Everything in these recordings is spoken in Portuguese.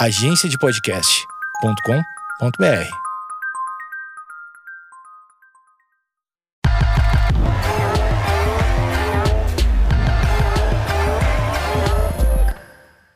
agenciadepodcast.com.br.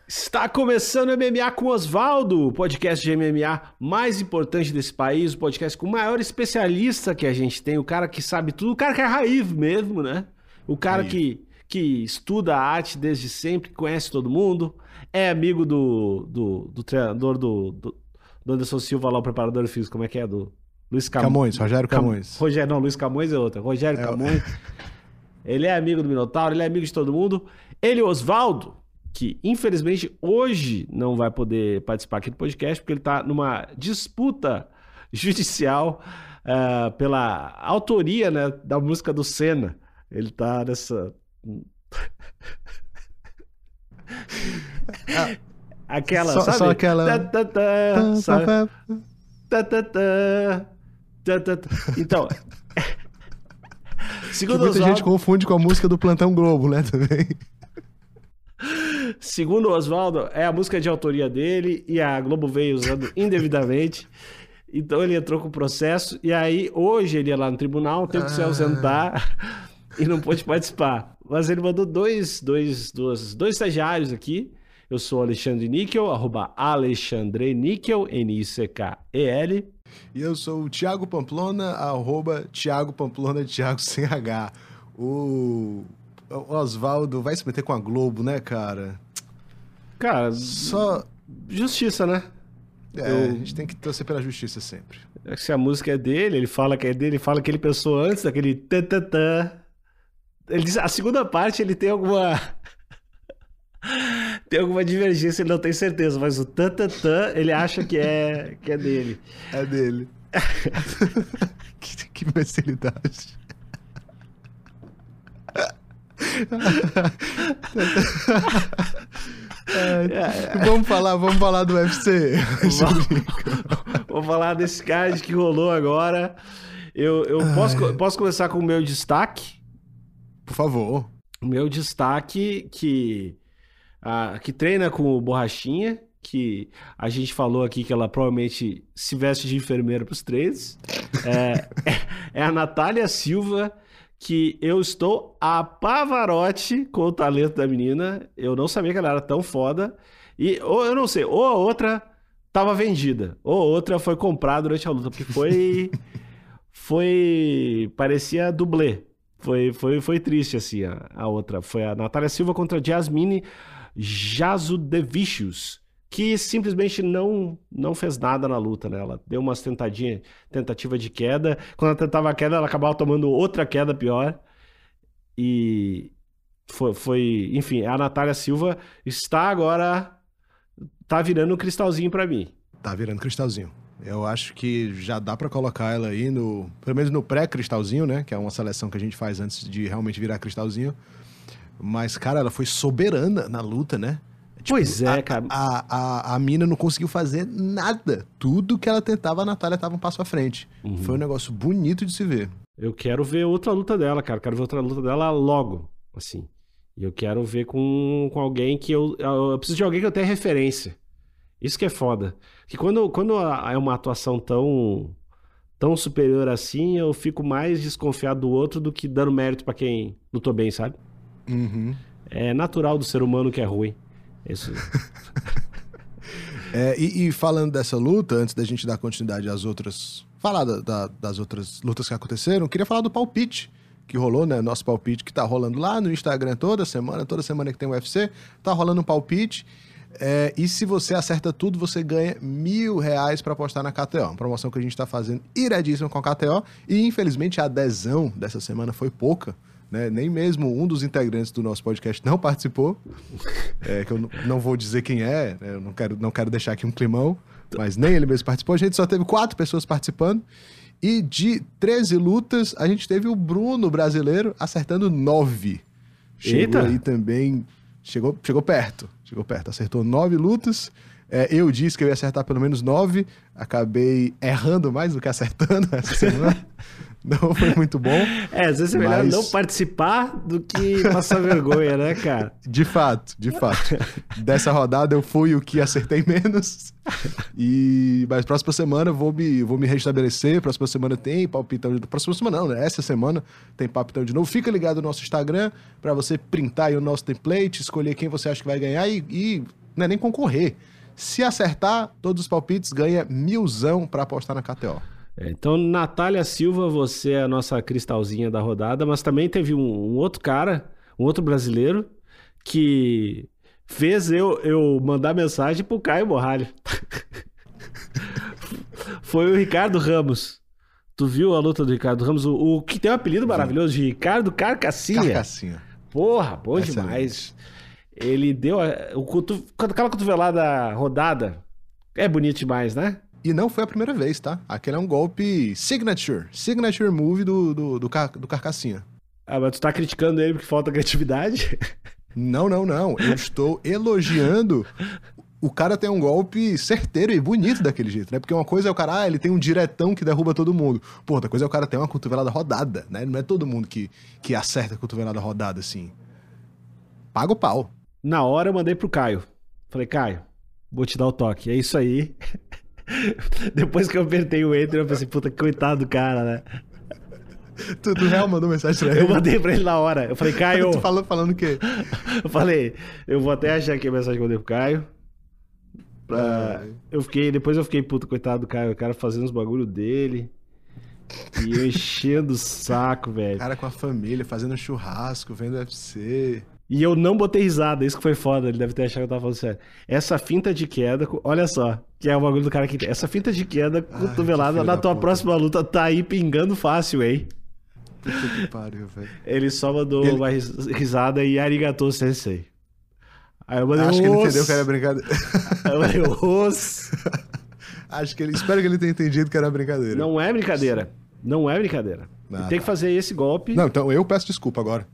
Está começando o MMA com Osvaldo, o podcast de MMA mais importante desse país, o podcast com o maior especialista que a gente tem, o cara que sabe tudo, o cara que é raiz mesmo, né? O cara que, que estuda a arte desde sempre, conhece todo mundo, é amigo do, do, do treinador do, do, do Anderson Silva lá, o preparador físico, como é que é? Do Luiz Cam... Camões, Rogério Cam- Camões. Rogério, não, Luiz Camões é outro. Rogério É Camões. Ele é amigo do Minotauro, ele é amigo de todo mundo. Ele, Osvaldo, que infelizmente hoje não vai poder participar aqui do podcast, porque ele está numa disputa judicial ah, pela autoria né, da música do Senna. Ele tá nessa. Aquela, Só- sabe? só aquela- Tá, tá, tá, sabe? Então. Que segundo muita Oswaldo, gente confunde com a música do Plantão Globo, né, também. segundo Oswaldo, é a música de autoria dele e a Globo veio usando indevidamente. Então ele entrou com o processo e aí hoje ele ia lá no tribunal, teve que se ausentar e não pôde participar. Mas ele mandou dois, dois, duas, dois estagiários aqui. Eu sou Alexandre Níquel, arroba Alexandre Níquel, N-I-C-K-E-L. E eu sou o Thiago Pamplona, arroba Thiago Pamplona, Thiago sem H. O, o Oswaldo vai se meter com a Globo, né, cara? Cara, Só... justiça, né? É, Eu- a gente tem que torcer pela justiça sempre. É Se a música é dele, ele fala que é dele, ele fala que ele pensou antes daquele tã, tã, tã. Ele diz, a segunda parte ele tem alguma tem alguma divergência, ele não tem certeza, mas o tã, tã, tã, ele acha que é que é dele. É dele. que, que imbecilidade. É, vamos falar, vamos falar do UFC. Vou falar desse card que rolou agora. Eu, eu posso, posso começar com o meu destaque? Por favor. Meu destaque que ah, que treina com o Borrachinha, que a gente falou aqui que ela provavelmente se veste de enfermeira para os treinos. É, é a Natália Silva, que eu estou a Pavarotti com o talento da menina. Eu não sabia que ela era tão foda. E ou eu não sei, ou a outra tava vendida, ou a outra foi comprada durante a luta, porque foi foi parecia dublê. Foi, foi, foi triste, assim, a, a outra. Foi a Natália Silva contra Jasmine Jasudevicius, que simplesmente não, não fez nada na luta, né? Ela deu umas tentadinhas, tentativa de queda. Quando ela tentava a queda, ela acabava tomando outra queda pior. E foi, foi enfim, a Natália Silva está agora, tá virando um cristalzinho pra mim. Tá virando cristalzinho. Eu acho que já dá pra colocar ela aí no. Pelo menos no pré-cristalzinho, né? Que é uma seleção que a gente faz antes de realmente virar cristalzinho. Mas, cara, ela foi soberana na luta, né? Tipo, Pois é, a- cara. A, a, a mina não conseguiu fazer nada. Tudo que ela tentava, a Natália tava um passo à frente. Uhum. Foi um negócio bonito de se ver. Eu quero ver outra luta dela, cara. Quero ver outra luta dela logo, assim. E eu quero ver com, com alguém que eu, eu. eu preciso de alguém que eu tenha referência. Isso que é foda. Que quando, quando é uma atuação tão tão superior assim, eu fico mais desconfiado do outro do que dando mérito pra quem lutou bem, sabe? Uhum. É natural do ser humano que é ruim. Isso. É, e, e falando dessa luta, antes da gente dar continuidade às outras. Falar da- da- das outras lutas que aconteceram, queria falar do palpite que rolou, né? Nosso palpite que tá rolando lá no Instagram toda semana, toda semana que tem UFC, tá rolando um palpite. É, e se você acerta tudo, você ganha mil reais pra apostar na KTO. Uma promoção que a gente tá fazendo iradíssima com a KTO. E infelizmente a adesão dessa semana foi pouca. Né? Nem mesmo um dos integrantes do nosso podcast não participou. É, que eu não vou dizer quem é, né? eu não quero, não quero deixar aqui um climão, mas nem ele mesmo participou. A gente só teve quatro pessoas participando. E de 13 lutas, a gente teve o Bruno brasileiro acertando nove. Chegou Eita! aí também. Chegou, chegou perto. Chegou perto. Acertou nove lutas. É, eu disse que eu ia acertar pelo menos nove. Acabei errando mais do que acertando essa semana. Não foi muito bom. É, às vezes é melhor Mas- não participar do que passar vergonha, né, cara? De fato, de fato. Dessa rodada eu fui o que acertei menos. E mas próxima semana eu vou me, vou me restabelecer. Próxima semana tem palpitão de Próxima semana não, né? Essa semana tem palpitão de novo. Fica ligado no nosso Instagram pra você printar aí o nosso template, escolher quem você acha que vai ganhar e, e não é nem concorrer. Se acertar todos os palpites, ganha milzão pra apostar na KTO. É, então, Natália Silva, você é a nossa cristalzinha da rodada, mas também teve um, um outro cara, um outro brasileiro, que fez eu, eu mandar mensagem pro Caio Borralho. Foi o Ricardo Ramos. Tu viu a luta do Ricardo Ramos? O, o que tem um apelido maravilhoso de Ricardo Carcassinha. Carcassinha. Porra, bom Excelente. demais. Ele deu a- o cotu, aquela cotovelada rodada. É bonito demais, né? E não foi a primeira vez, tá? Aquele é um golpe signature. Signature move do, do, do, Car- do Carcassinha. Ah, mas tu tá criticando ele porque falta criatividade? Não, não, não. Eu estou elogiando. O cara tem um golpe certeiro e bonito daquele jeito, né? Porque uma coisa é o cara, ah, ele tem um diretão que derruba todo mundo. Pô, outra coisa é o cara ter uma cotovelada rodada, né? Não é todo mundo que, que acerta a cotovelada rodada assim. Paga o pau. Na hora eu mandei pro Caio. Falei, Caio, vou te dar o toque. É isso aí. Depois que eu apertei o enter, eu pensei, puta, coitado do cara, né? Tu, tu real mandou mensagem pra Eu ele? mandei pra ele na hora. Eu falei, Caio. Tu falou falando o quê? Eu falei, eu vou até achar aqui a mensagem que eu mandei pro Caio. Pra- Ai. Eu fiquei, depois eu fiquei puto, coitado do Caio, o cara fazendo os bagulho dele. E eu enchendo o saco, velho. Cara com a família, fazendo churrasco, vendo UFC. E eu não botei risada, isso que foi foda, ele deve ter achado que eu tava falando sério. Essa finta de queda, olha só, que é o bagulho do cara que tem. Essa finta de queda cotovelada filho na tua puta. próxima luta tá aí pingando fácil, hein? Puta que pariu, velho. Ele só mandou Ele- uma ris- risada e arigatou sensei. Aí eu mandei Acho que ele entendeu que era brincadeira. Aí eu mandei, "Os". Acho que ele. Espero que ele tenha entendido que era brincadeira. Não é brincadeira. Não é brincadeira. Ah, tem que tá. fazer esse golpe. Não, então eu peço desculpa agora.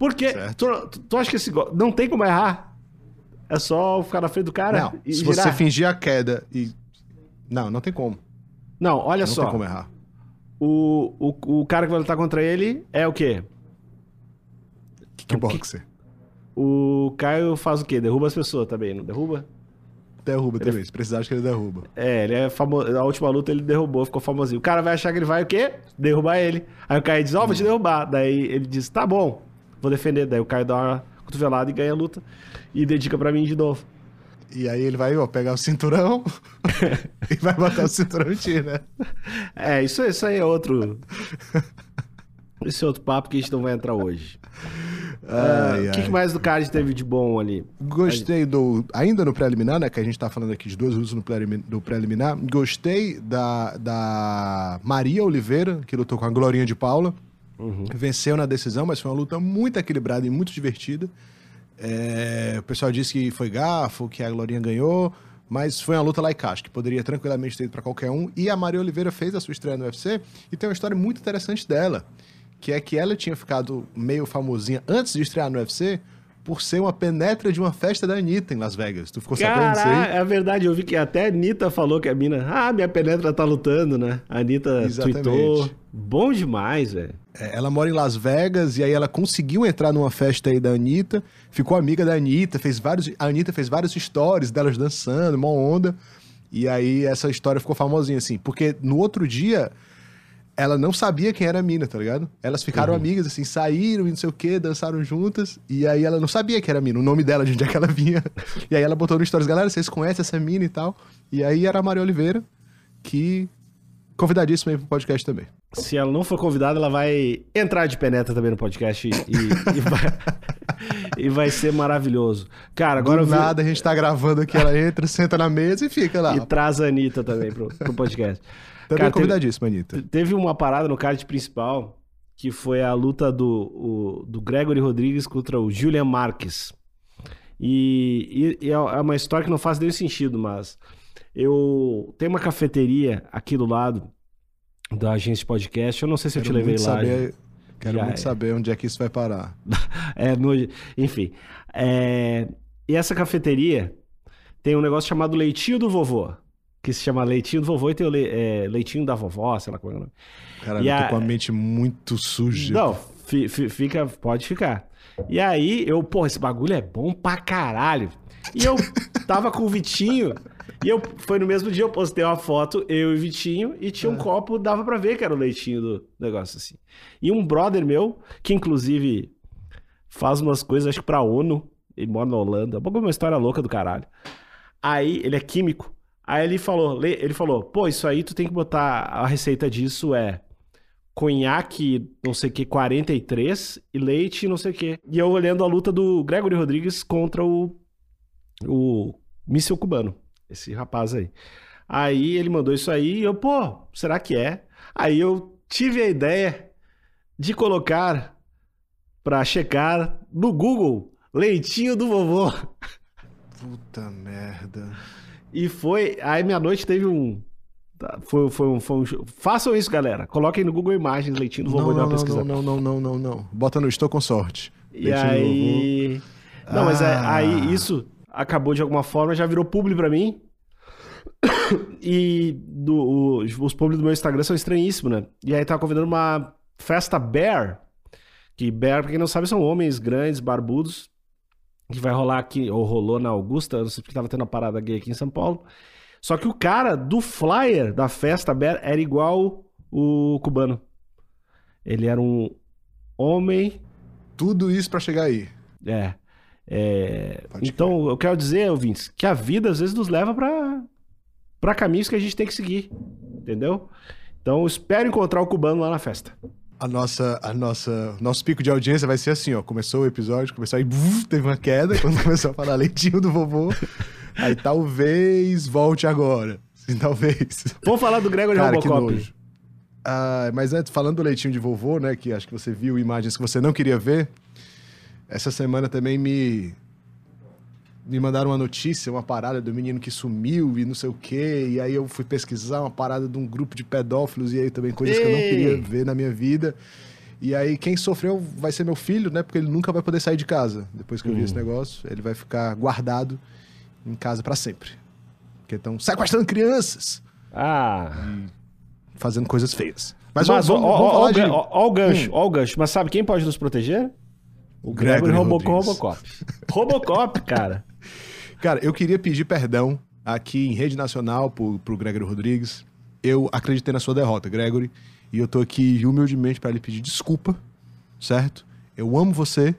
Porque tu, tu- acha que esse golpe não tem como errar? É só ficar na frente do cara não, e se girar? você fingir a queda e. Não, não tem como. Não, olha não só. tem como errar. O, o, o cara que vai lutar contra ele é o quê? Kickboxer. O Caio faz o quê? Derruba as pessoas também, não derruba? Derruba também. Se precisar, acho que ele derruba. É, ele é famoso. Na última luta ele derrubou, ficou famosinho. O cara vai achar que ele vai o quê? Derrubar ele. Aí o Caio diz, ó, vou te derrubar. Daí ele diz, tá bom, vou defender. Daí o Caio dá uma cotovelada e ganha a luta. E dedica pra mim de novo. E aí ele vai, ó, pegar o cinturão e vai botar o cinturão em ti, né? É, isso, isso aí é outro. Esse é outro papo que a gente não vai entrar hoje. Ah, O que, ai. que mais do card teve de bom ali? Gostei do. Ainda no preliminar, né? Que a gente tá falando aqui de duas lutas no prelimi- do preliminar. Gostei da, da Maria Oliveira, que lutou com a Glorinha de Paula. Venceu na decisão, mas foi uma luta muito equilibrada e muito divertida. É, o pessoal disse que foi gafo, que a Glorinha ganhou, mas foi uma luta e acho que poderia tranquilamente ter ido pra qualquer um. E a Maria Oliveira fez a sua estreia no UFC e tem uma história muito interessante dela, que é que ela tinha ficado meio famosinha antes de estrear no UFC por ser uma penetra de uma festa da Anitta em Las Vegas. Tu ficou sabendo disso aí? é verdade, eu vi que até a Anitta falou que a mina. Ah, minha penetra tá lutando, né? A Anitta Exatamente. tweetou. Bom demais, velho. É, Ela mora em Las Vegas e aí ela conseguiu entrar numa festa aí da Anitta, ficou amiga da Anitta, fez vários, a Anitta fez vários stories delas dançando, uma onda. E aí essa história ficou famosinha assim, porque no outro dia ela não sabia quem era a mina, tá ligado? Elas ficaram amigas assim, saíram e não sei o que, dançaram juntas, e aí ela não sabia que era a mina, o nome dela, de onde é que ela vinha. E aí ela botou no stories, galera, vocês conhecem essa mina e tal? E aí era a Maria Oliveira, que convidadíssima aí pro podcast também. Se ela não for convidada, ela vai entrar de penetra também no podcast e, e- vai, e vai ser maravilhoso. Cara, agora Do eu vi- nada, a gente tá gravando aqui, ela entra, senta na mesa e fica lá. E traz a Anitta também pro, pro podcast. Também Cara, teve- convidadíssima, Anitta. Teve uma parada no card principal que foi a luta do, o- do Gregory Rodrigues contra o Julian Marques. E, e- e é uma história que não faz nenhum sentido, mas eu tenho uma cafeteria aqui do lado da agência de podcast. Eu não sei se eu te Quero levei lá. saber, quero Já muito é. saber onde é que isso vai parar. É, no- enfim. É, e essa cafeteria tem um negócio chamado Leitinho do Vovô. Que se chama Leitinho do Vovô e tem o le- é, Leitinho da Vovó, sei lá como é o nome. Caralho, eu tô a- com a mente muito suja. Não, fi- fi- fica, pode ficar. E aí, eu, pô, esse bagulho é bom pra caralho. E eu tava com o Vitinho, e eu, foi no mesmo dia, eu postei uma foto, eu e o Vitinho, e tinha um copo, dava pra ver que era o leitinho do negócio, assim. E um brother meu, que inclusive faz umas coisas, acho que pra ONU, ele mora na Holanda, um uma história louca do caralho. Aí, ele é químico. Aí ele falou, le- ele falou, pô, isso aí tu tem que botar, a receita disso é conhaque, não sei o que, 43 e leite, não sei o que. E eu olhando a luta do Gregory Rodrigues contra o, o míssil cubano, esse rapaz aí. Aí ele mandou isso aí e eu, pô, será que é? Aí eu tive a ideia de colocar pra checar no Google leitinho do vovô. Puta merda. E foi. Aí minha noite teve um. tá, Foi, foi, um, foi um. Façam isso, galera. Coloquem no Google Imagens leitinho do vovô Não, não, uma pesquisa. não, não, não, não, não, não. Bota no Estou com sorte. E aí. Não, mas é- Ah. aí isso acabou de alguma forma, já virou publi pra mim. E do, os publi do meu Instagram são estranhíssimos, né? E aí tava convidando uma festa bear. Que bear, pra quem não sabe, são homens grandes, barbudos. Que vai rolar aqui, ou rolou na Augusta, não sei porque tava tendo uma parada gay aqui em São Paulo. Só que o cara do flyer da festa era igual o cubano. Ele era um homem Tudo isso pra chegar aí. é. É, então, eu quero dizer, ouvintes, que a vida às vezes nos leva pra para caminhos que a gente tem que seguir. Entendeu? Então, eu espero encontrar o cubano lá na festa. A nossa, a nossa, nosso pico de audiência vai ser assim, ó. Começou o episódio, começou aí, buf, teve uma queda quando começou a falar leitinho do vovô. Aí talvez volte agora. Sim, talvez. Vamos falar do Gregory Cara, que Robocop. Ah, mas antes, falando do leitinho de vovô, né? Que acho que você viu imagens que você não queria ver. Essa semana também me. Me mandaram uma notícia, uma parada do menino que sumiu e não sei o quê. E aí eu fui pesquisar uma parada de um grupo de pedófilos e aí também coisas que eu não Ei! queria ver na minha vida. E aí quem sofreu vai ser meu filho, né? Porque ele nunca vai poder sair de casa. Depois que eu vi esse negócio, ele vai ficar guardado em casa pra sempre. Porque estão sequestrando crianças, Ah. fazendo coisas feias. Mas, Mas, vamos, vamos, ó, ó, de... ó, ó o gancho, ó o gancho. Mas sabe quem pode nos proteger? O Gregory, Gregory. Robocop. Robocop, cara. Cara, eu queria pedir perdão aqui em rede nacional pro, pro Gregory Rodrigues. Eu acreditei na sua derrota, Gregory. E eu tô aqui humildemente pra lhe pedir desculpa, certo? Eu amo você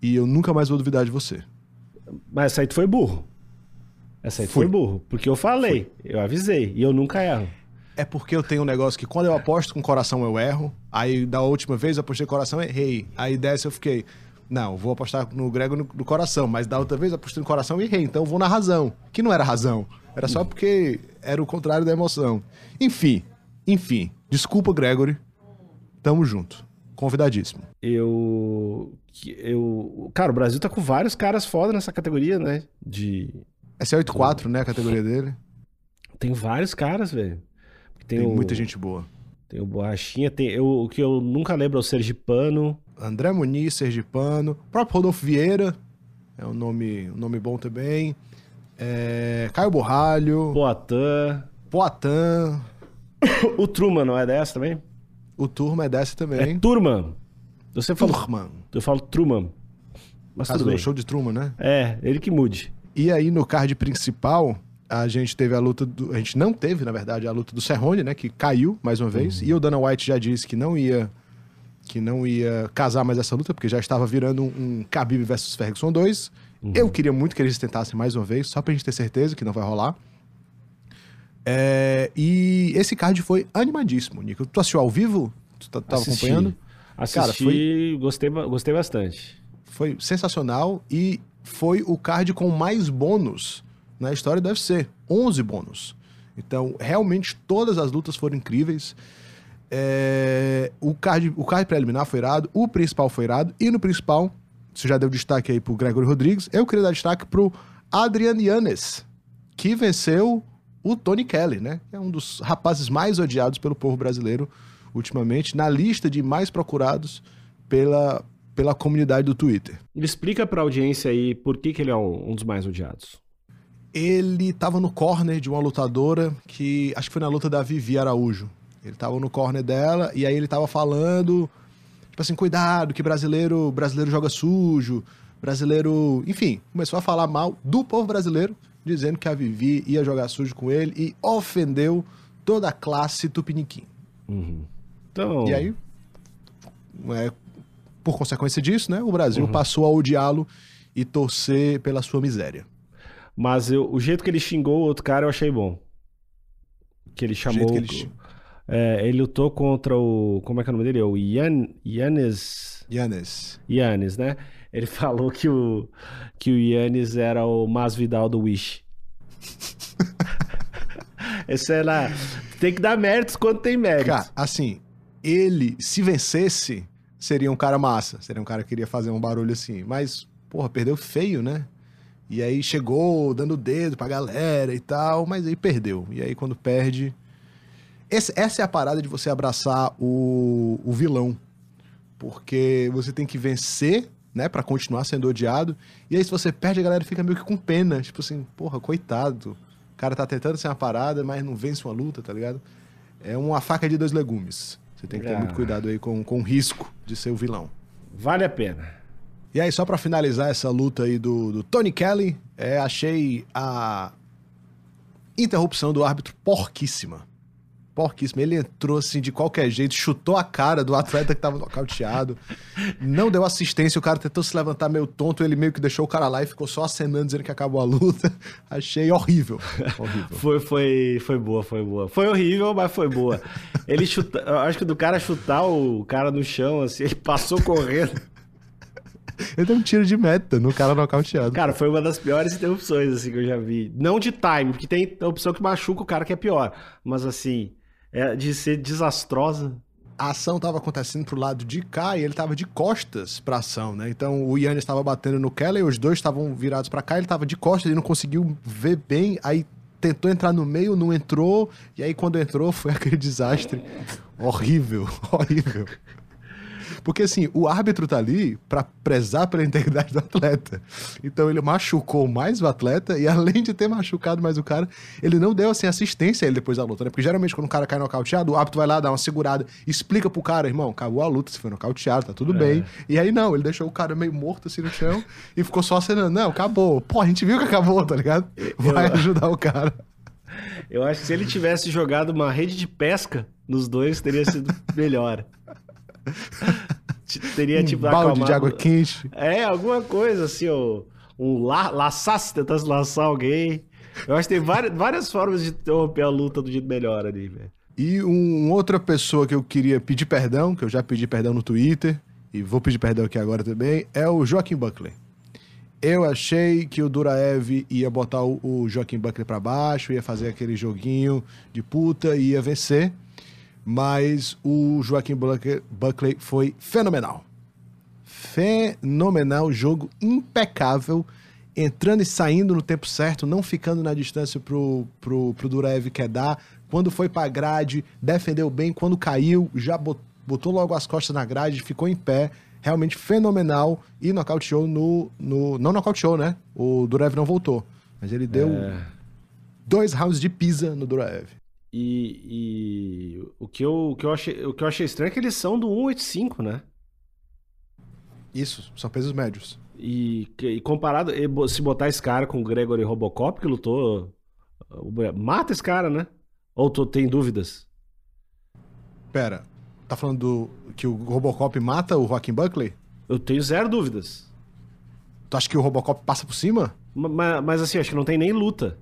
e eu nunca mais vou duvidar de você. Mas essa aí tu foi burro. Essa aí tu foi burro. Porque eu falei, eu avisei. E eu nunca erro. É porque eu tenho um negócio que quando eu aposto com coração eu erro. Aí da última vez eu apostei com coração errei. Aí dessa eu fiquei, não, vou apostar no Grego no, no coração. Mas da outra vez apostei no coração e errei. Então eu vou na razão. Que não era razão. Era só porque era o contrário da emoção. Enfim, enfim. Desculpa, Gregory. Tamo junto. Convidadíssimo. Eu. eu cara, o Brasil tá com vários caras foda nessa categoria, né? De. Essa é 8-4, né? A categoria dele. Tem vários caras, velho. Tem, Tem o, muita gente boa. Tem o Borrachinha, tem. Eu, o que eu nunca lembro é o Sergipano. André Muniz, Sergipano, próprio Rodolfo Vieira, é um nome, um nome bom também. É, Caio Borralho, Poatan. Poatan, O Truman não é dessa também? o Turma é dessa É também. Turman. Você falou. Turman. Eu falo Truman. Mas Caso tudo do bem. show de Truman, né? É, ele que mude. E aí no card principal, a gente teve a luta do, a gente não teve, na verdade, a luta do Cerrone, né, que caiu mais uma vez. E o Dana White já disse que não ia que não ia casar mais essa luta, porque já estava virando um, um Khabib versus Ferguson 2. Eu queria muito que eles tentassem mais uma vez, só pra gente ter certeza que não vai rolar. É, e esse card foi animadíssimo, Nico. Tu assistiu ao vivo? Tu tá- tava Assisti. acompanhando? Assisti, Cara, foi- gostei, gostei bastante. Foi sensacional e foi o card com mais bônus na história do UFC. 11 bônus. Então, realmente, todas as lutas foram incríveis. É, o, card, o card preliminar foi irado, o principal foi irado, e no principal, você já deu destaque aí pro Gregory Rodrigues, eu queria dar destaque pro Adrian Yanez, que venceu o Tony Kelly, né? É um dos rapazes mais odiados pelo povo brasileiro ultimamente, na lista de mais procurados pela, pela comunidade do Twitter. Ele explica pra audiência aí por que, que ele é um, um dos mais odiados. ele tava no corner de uma lutadora que acho que foi na luta da Vivi Araújo. Ele tava no corner dela e aí ele tava falando, tipo assim, cuidado que brasileiro, brasileiro joga sujo, brasileiro, enfim, começou a falar mal do povo brasileiro, dizendo que a Vivi ia jogar sujo com ele e ofendeu toda a classe tupiniquim. Então, E aí, é, por consequência disso, né, o Brasil passou a odiá-lo e torcer pela sua miséria. mas eu- o jeito que ele xingou o outro cara eu achei bom. Que ele chamou. que ele É, ele lutou contra o. Como é que é o nome dele? É O Ian, Yannis. Yannis. Yannis, né? Ele falou que o, que o Yannis era o Masvidal do Wish. Esse é lá. Tem que dar méritos quando tem méritos. Cara, assim, ele, se vencesse, seria um cara massa. Seria um cara que queria fazer um barulho assim. Mas, porra, perdeu feio, né? E aí chegou dando o dedo pra galera e tal, mas aí perdeu. E aí quando perde. Esse- essa é a parada de você abraçar o, o vilão. Porque você tem que vencer, né, Pra continuar sendo odiado. E aí se você perde, a galera fica meio que com pena. Tipo assim, porra, coitado. O cara tá tentando ser uma parada, mas não vence uma luta, tá ligado? É uma faca de dois legumes. Você tem que ter Ah. muito cuidado aí com, com o risco de ser o vilão. Vale a pena. E aí, só pra finalizar essa luta aí do, do Tony Kelly, é, achei a interrupção do árbitro porquíssima. Porquíssima. Ele entrou assim de qualquer jeito, chutou a cara do atleta que tava nocauteado, não deu assistência, o cara tentou se levantar meio tonto, ele meio que deixou o cara lá e ficou só acenando dizendo que acabou a luta. Achei horrível. Horrível. Foi, foi, foi boa, foi boa. Foi horrível, mas foi boa. Ele chuta, acho que do cara chutar o cara no chão, assim, ele passou correndo. Ele deu um tiro de meta no cara nocauteado. Cara, foi uma das piores interrupções, assim, que eu já vi. Não de time, porque tem opção que machuca o cara que é pior. Mas, assim, é de ser desastrosa. a ação estava acontecendo pro lado de cá e ele estava de costas pra ação, né? Então o Yannis estava batendo no Kelly, os dois estavam virados pra cá, ele estava de costas e não conseguiu ver bem, aí tentou entrar no meio, não entrou, e aí quando entrou foi aquele desastre horrível, horrível. Porque assim, o árbitro tá ali pra prezar pela integridade do atleta. Então ele machucou mais o atleta e além de ter machucado mais o cara, ele não deu assim assistência a ele depois da luta, né? Porque geralmente quando o cara cai nocauteado, o árbitro vai lá dar uma segurada, explica pro cara, irmão, acabou a luta, você foi nocauteado, tá tudo bem. E aí não, ele deixou o cara meio morto assim no chão e ficou só acenando, não, acabou. Pô, a gente viu que acabou, tá ligado? Vai ajudar o cara. Eu acho que se ele tivesse jogado uma rede de pesca nos dois, teria sido melhor. Teria, tipo, um balde acalmado- de água quente. É, alguma coisa assim, ó. Um la laçasse, tentasse laçar alguém. Eu acho que tem várias, várias formas de interromper a luta do jeito melhor ali, velho. E um, outra pessoa que eu queria pedir perdão, que eu já pedi perdão no Twitter, e vou pedir perdão aqui agora também, é o Joaquim Buckley. Eu achei que o Duraev ia botar o, o Joaquim Buckley pra baixo, ia fazer aquele joguinho de puta e ia vencer, mas o Joaquim Buckley, foi fenomenal. Fenomenal, jogo impecável, entrando e saindo no tempo certo, não ficando na distância pro, pro, pro Duraev quer dar. Quando foi pra grade, defendeu bem. Quando caiu, já bot- botou logo as costas na grade, ficou em pé. Realmente fenomenal. E nocauteou no. no não nocauteou, né? O Duraev não voltou. Mas ele deu dois rounds de pisa no Duraev. E, e o, que eu, o, que eu achei, o que eu achei estranho é que eles são do 185, né? Isso, são pesos médios. E, e comparado, se botar esse cara com o Gregory Robocop, que lutou. Mata esse cara, né? Ou tu tem dúvidas? Pera, tá falando do, que o Robocop mata o Joaquim Buckley? Eu tenho zero dúvidas. Tu acha que o Robocop passa por cima? Ma- ma- Mas, assim, acho que não tem nem luta.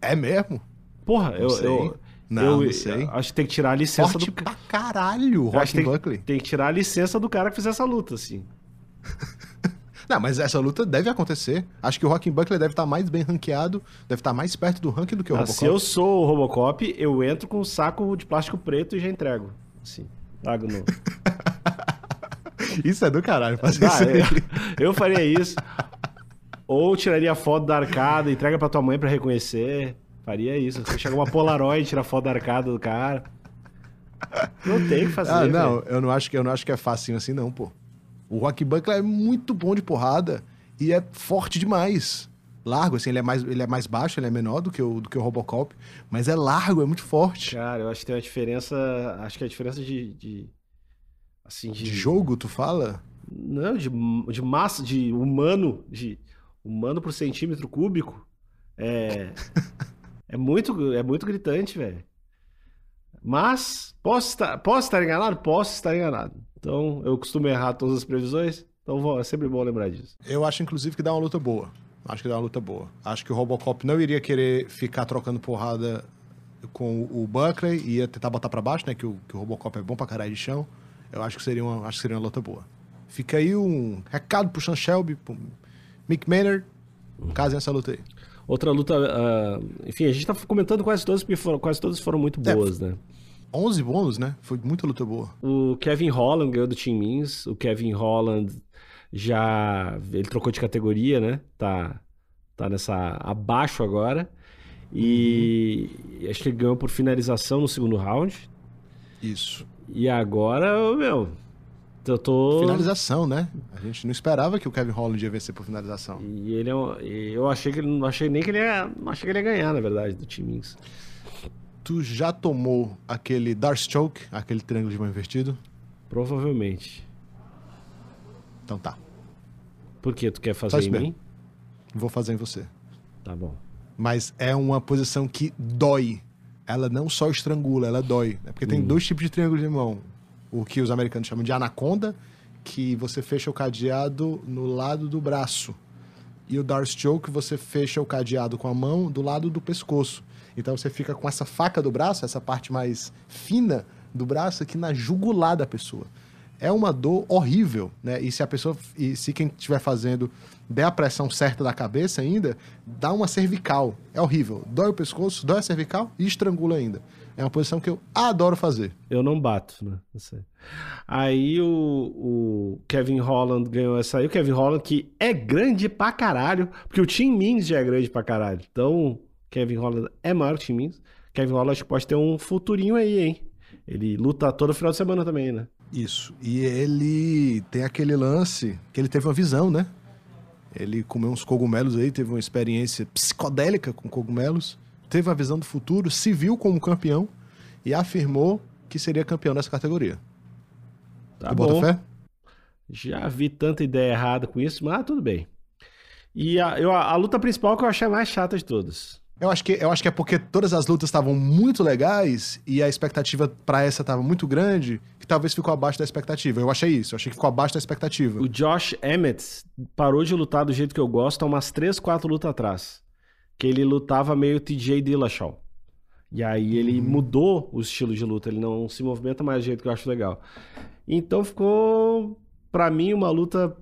É mesmo? Porra, eu, eu, Não, eu- não sei. acho que tem que tirar a licença Forte do pra caralho, Joaquim tem, Buckley. tem que tirar a licença do cara que fez essa luta, assim. Não, mas essa luta deve acontecer. Acho que o Joaquim Buckley deve estar mais bem ranqueado, deve estar mais perto do ranking do que o Ah, Robocop. se eu sou o Robocop, eu entro com um saco de plástico preto e já entrego. Assim, trago no... Isso é do caralho, fazer Ah, isso aí. eu, eu faria isso. Ou tiraria a foto da arcada, entrega pra tua mãe pra reconhecer. Faria isso. Você chega uma Polaroid, tira a foto da arcada do cara. Não tem o que fazer. Ah, não, eu não acho que eu não acho que é facinho assim não, pô. O Joaquim Buckley é muito bom de porrada e é forte demais. largo, assim, ele é mais, ele é mais baixo, ele é menor do que o, do que o Robocop, mas é largo, é muito forte. Cara, eu acho que tem uma diferença. Acho que a diferença de. de assim, de, De jogo, tu fala? Não, de, de massa, de humano, de humano por centímetro cúbico. É. é muito, é muito gritante, velho. Mas, posso estar, posso estar enganado? Posso estar enganado. Então, eu costumo errar todas as previsões. Então, é sempre bom lembrar disso. Eu acho, inclusive, que dá uma luta boa. Acho que dá uma luta boa. Acho que o Robocop não iria querer ficar trocando porrada com o Buckley e ia tentar botar pra baixo, né? Que o, que o Robocop é bom pra caralho de chão. Eu acho que seria uma, acho que seria uma luta boa. Fica aí um recado pro Sean Shelby, pro Mick Maynard. Casem essa luta aí. Outra luta. ah, enfim, a gente tá comentando quase todas, porque foram, quase todas foram muito É. boas, né? 11 bônus, né? Foi muita luta boa. O Kevin Holland ganhou do Team Means. O Kevin Holland já. Ele trocou de categoria, né? Tá, tá nessa. abaixo agora. E acho que ele ganhou por finalização no segundo round. Isso. E agora, meu. Eu tô. Finalização, né? A gente não esperava que o Kevin Holland ia vencer por finalização. E ele é um- Eu achei que ele. Não achei nem que ele ia. Não achei que ele ia ganhar, na verdade, do Means. Tu já tomou aquele Dark Choke, aquele triângulo de mão invertido? Provavelmente. Então tá. Por quê? Tu quer fazer em mim? Vou fazer em você. Tá bom. Mas é uma posição que dói. Ela não só estrangula, ela dói. né? Porque tem dois tipos de triângulo de mão. O que os americanos chamam de anaconda, que você fecha o cadeado no lado do braço. E o Dark Choke, você fecha o cadeado com a mão do lado do pescoço. Então você fica com essa faca do braço, essa parte mais fina do braço aqui na jugular da pessoa. É uma dor horrível, né? E se a pessoa, e se quem estiver fazendo der a pressão certa da cabeça ainda, dá uma cervical. É horrível. Dói o pescoço, dói a cervical e estrangula ainda. É uma posição que eu adoro fazer. Eu não bato, né? Aí o, o Kevin Holland ganhou essa aí. O Kevin Holland, que é grande pra caralho, porque o Tim Means já é grande pra caralho. Então, Kevin Holland é maior que o Tim Means. Kevin Holland acho que pode ter um futurinho aí, hein? Ele luta todo final de semana também, né? Isso. E ele tem aquele lance que ele teve uma visão, né? Ele comeu uns cogumelos aí, teve uma experiência psicodélica com cogumelos, teve a visão do futuro, se viu como campeão e afirmou que seria campeão nessa categoria. Tá tu bom. fé? Já vi tanta ideia errada com isso, mas tudo bem. E a, eu, a, a luta principal que eu achei a mais chata de todas. Eu acho, que, eu acho que é porque todas as lutas estavam muito legais e a expectativa pra essa estava muito grande, que talvez ficou abaixo da expectativa. Eu achei isso, eu achei que ficou abaixo da expectativa. O Josh Emmett parou de lutar do jeito que eu gosto há umas 3, 4 lutas atrás. Que ele lutava meio TJ Dillashaw. E aí ele mudou o estilo de luta, ele não se movimenta mais do jeito que eu acho legal. Então ficou, pra mim, uma luta.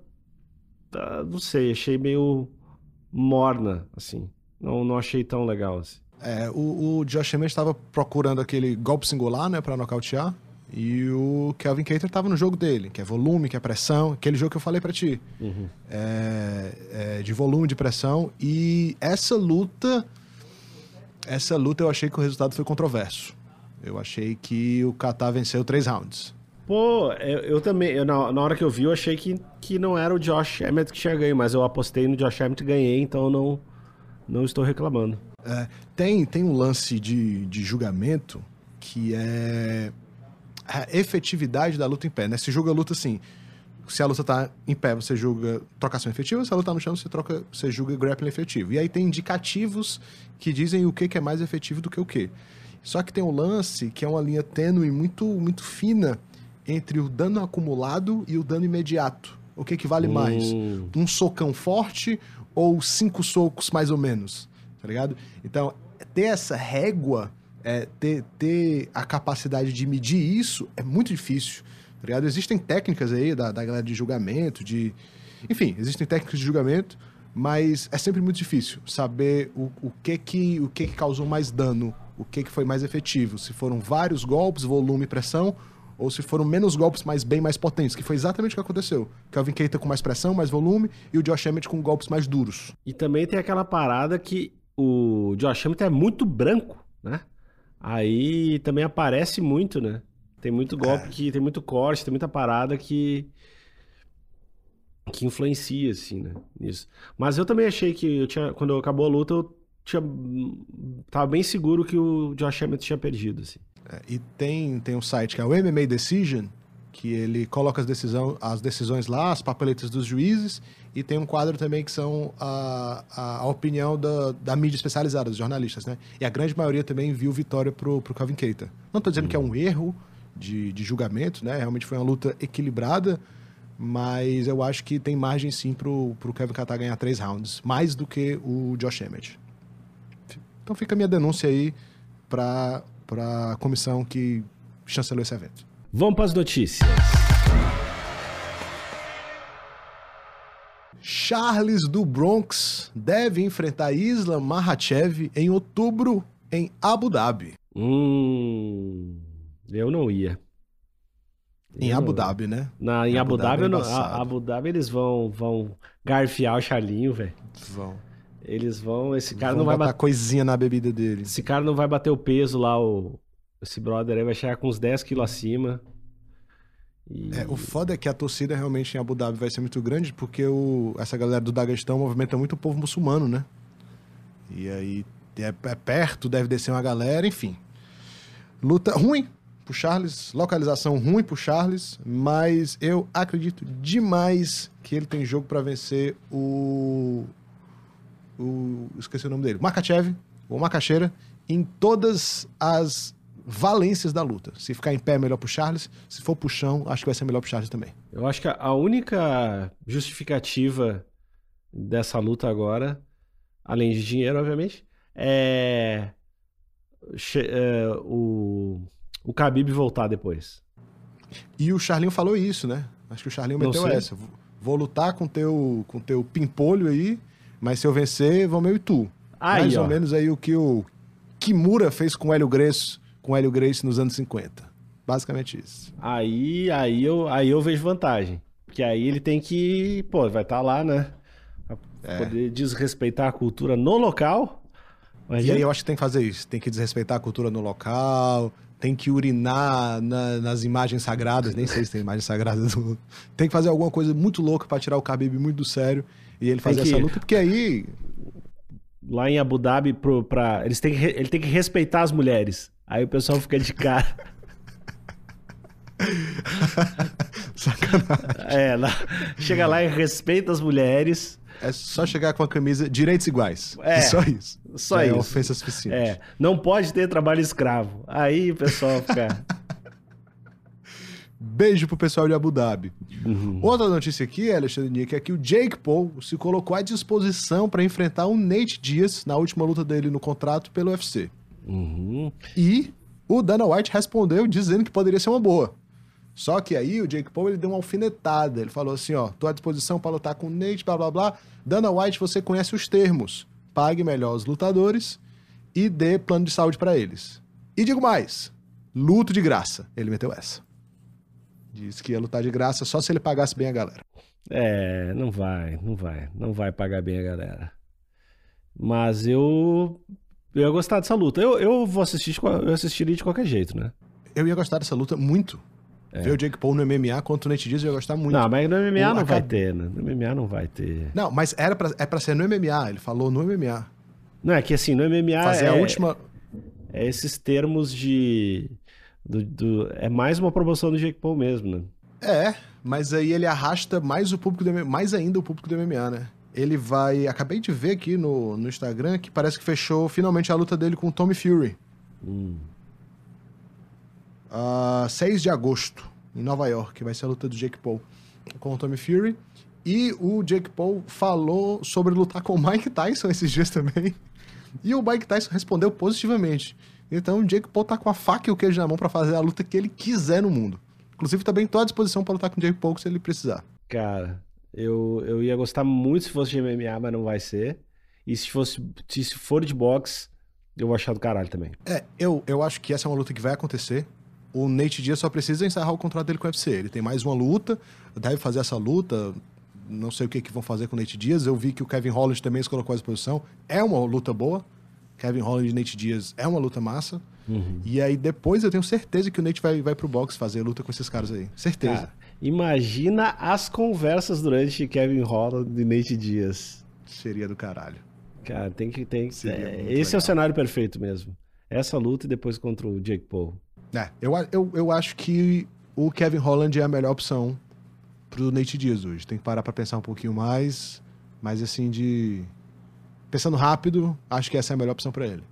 ah, Não sei, achei meio morna, assim. Não, não achei tão legal, assim. É, o, o Josh Emmett estava procurando aquele golpe singular, né, pra nocautear. E o Kelvin Cater tava no jogo dele, que é volume, que é pressão, aquele jogo que eu falei pra ti. É, é, de volume, de pressão. E essa luta. Essa luta eu achei que o resultado foi controverso. Eu achei que o Qatar venceu três rounds. Pô, eu, eu também, eu, na, na hora que eu vi, eu achei que, que não era o Josh Emmett que tinha ganho, mas eu apostei no Josh Emmett e ganhei, então eu não, não estou reclamando. É, tem, tem um lance de, de julgamento que é a efetividade da luta em pé, né? Se julga a luta assim. Se a luta tá em pé, você julga trocação efetiva. Se a luta tá no chão, você, troca, você julga grappling efetivo. E aí tem indicativos que dizem o que, que é mais efetivo do que o que. Só que tem um lance que é uma linha tênue muito, muito fina entre o dano acumulado e o dano imediato. O que, que vale mais? Hum. Um socão forte ou cinco socos mais ou menos? Tá ligado? Então, ter essa régua, é, ter, ter a capacidade de medir isso é muito difícil. Tá ligado? Existem técnicas aí da, da galera de julgamento, de. Enfim, existem técnicas de julgamento, mas é sempre muito difícil saber o, o, que, que, o que, que causou mais dano, o que, que foi mais efetivo. Se foram vários golpes, volume e pressão, ou se foram menos golpes, mas bem mais potentes, que foi exatamente o que aconteceu. Kelvin Keita com mais pressão, mais volume, e o Josh Emmett com golpes mais duros. E também tem aquela parada que o Josh Emmett é muito branco, né? Aí também aparece muito, né? Tem muito golpe que tem muito corte, tem muita parada que que influencia, assim, né? Nisso. Mas eu também achei que eu tinha, quando acabou a luta, eu tinha, tava bem seguro que o Josh Emmett tinha perdido, assim. É, e tem, tem um site que é o MMA Decision, que ele coloca as, decisão, as decisões lá, as papeletas dos juízes, e tem um quadro também que são a, a, opinião da, da mídia especializada, dos jornalistas, né? E a grande maioria também viu vitória pro, pro Calvin Keita. Não estou dizendo que é um erro de, de julgamento, né? Realmente foi uma luta equilibrada, mas eu acho que tem margem sim pro, pro Kevin Keita ganhar três rounds, mais do que o Josh Emmett. Então fica a minha denúncia aí para a comissão que chancelou esse evento. Vamos para as notícias. Charles do Bronx deve enfrentar Islam Makhachev em outubro em Abu Dhabi. Hum, eu não ia. Em Eu Abu não- Dhabi, né? Na, em Abu Abu, Dhabi Dhabi, é não- Abu Dhabi eles vão, vão garfiar o Charlinho, velho. Vão. Eles vão. Esse cara Vão não vai botar bater. coisinha na bebida dele. Esse cara não vai bater o peso lá, o, esse brother aí vai chegar com uns 10 quilos acima. E- É, o foda é que a torcida realmente em Abu Dhabi vai ser muito grande porque o, essa galera do Daguestão movimenta muito o povo muçulmano, né? E aí é, é perto, deve descer uma galera, enfim. Luta ruim pro Charles, localização ruim pro Charles, mas eu acredito demais que ele tem jogo pra vencer o. o esqueci o nome dele. Makachev, ou Macaxeira, em todas as valências da luta. Se ficar em pé, é melhor pro Charles. Se for pro chão, acho que vai ser melhor pro Charles também. Eu acho que a- única justificativa dessa luta agora, além de dinheiro, obviamente, é, é, o, o Khabib voltar depois. E o Charlinho falou isso, né? Acho que o Charlinho Não meteu sei. essa. Vou- Vou lutar com teu, com teu pimpolho aí, mas se eu vencer, vão eu e tu. Aí, Mais ó. ou menos aí o que o Kimura fez com o Hélio Grace, com Hélio Grace nos anos 50. Basicamente isso. Aí, aí, eu, aí eu vejo vantagem. Porque aí ele tem que, pô, vai estar lá, né? Pra É. poder desrespeitar a cultura no local. Mas E aí eu acho que tem que fazer isso. Tem que desrespeitar a cultura no local, tem que urinar na- nas imagens sagradas, nem sei se tem imagens sagradas. do- Tem que fazer alguma coisa muito louca pra tirar o Khabib muito do sério e ele fazer que- essa luta, porque aí lá em Abu Dhabi, pro, pra, eles têm que, ele tem que respeitar as mulheres. Aí o pessoal fica de cara. sacanagem. É, lá, chega lá e respeita as mulheres. É só chegar com a camisa direitos iguais. É, só isso. só É isso. ofensa suficiente. É, não pode ter trabalho escravo. Aí o pessoal fica. Beijo pro pessoal de Abu Dhabi. Uhum. Outra notícia aqui, Alexandre Nick, é que o Jake Paul se colocou à disposição para enfrentar o Nate Diaz na última luta dele no contrato pelo UFC. Uhum. E o Dana White respondeu dizendo que poderia ser uma boa. Só que aí o Jake Paul ele deu uma alfinetada. Ele falou assim: ó, tô à disposição para lutar com o Nate, blá blá blá. Dana White, você conhece os termos. Pague melhor os lutadores e dê plano de saúde para eles. E digo mais: luto de graça. Ele meteu essa. Disse que ia lutar de graça só se ele pagasse bem a galera. É, não vai, não vai. Não vai pagar bem a galera. Mas eu. Eu ia gostar dessa luta. Eu, eu vou assistir, eu assistiria de qualquer jeito, né? Eu ia gostar dessa luta muito. Ver o Jake Paul no MMA contra o Nate Diaz eu ia gostar muito. Não, mas no MMA O não vai ter, né? No MMA não vai ter. Não, mas era pra, é pra ser no MMA. Ele falou no MMA. Não, é que assim, no MMA Fazer é, a última. é esses termos de. do- do- é mais uma promoção do Jake Paul mesmo, né? É, mas aí ele arrasta mais o público do mais ainda o público do MMA, né? Ele vai. Acabei de ver aqui no, no Instagram que parece que fechou finalmente a luta dele com o Tommy Fury. Hum. Ah, 6 de agosto, em Nova York, vai ser a luta do Jake Paul com o Tommy Fury. E o Jake Paul falou sobre lutar com o Mike Tyson esses dias também. E o Mike Tyson respondeu positivamente. Então o Jake Paul tá com a faca e o queijo na mão pra fazer a luta que ele quiser no mundo. Inclusive, também tô à disposição pra lutar com o Jake Paul se ele precisar. Cara, eu, eu ia gostar muito se fosse de MMA, mas não vai ser. E se fosse se for de boxe, eu vou achar do caralho também. É, eu, eu acho que essa é uma luta que vai acontecer. O Nate Diaz só precisa encerrar o contrato dele com o UFC. Ele tem mais uma luta, deve fazer essa luta. Não sei o que, que vão fazer com o Nate Diaz. Eu vi que o Kevin Holland também se colocou à disposição. É uma luta boa. Kevin Holland e Nate Diaz é uma luta massa. E aí depois eu tenho certeza que o Nate vai, vai pro boxe fazer luta com esses caras aí. Certeza. Cara, Imagina as conversas durante Kevin Holland e Nate Dias. Seria do caralho. Cara, tem que. Tem, é, esse é legal. o cenário perfeito mesmo. Essa luta e depois contra o Jake Paul. É, eu, eu, eu acho que o Kevin Holland é a melhor opção pro Nate Diaz hoje. Tem que parar pra pensar um pouquinho mais, mas assim, de. Pensando rápido, acho que essa é a melhor opção pra ele.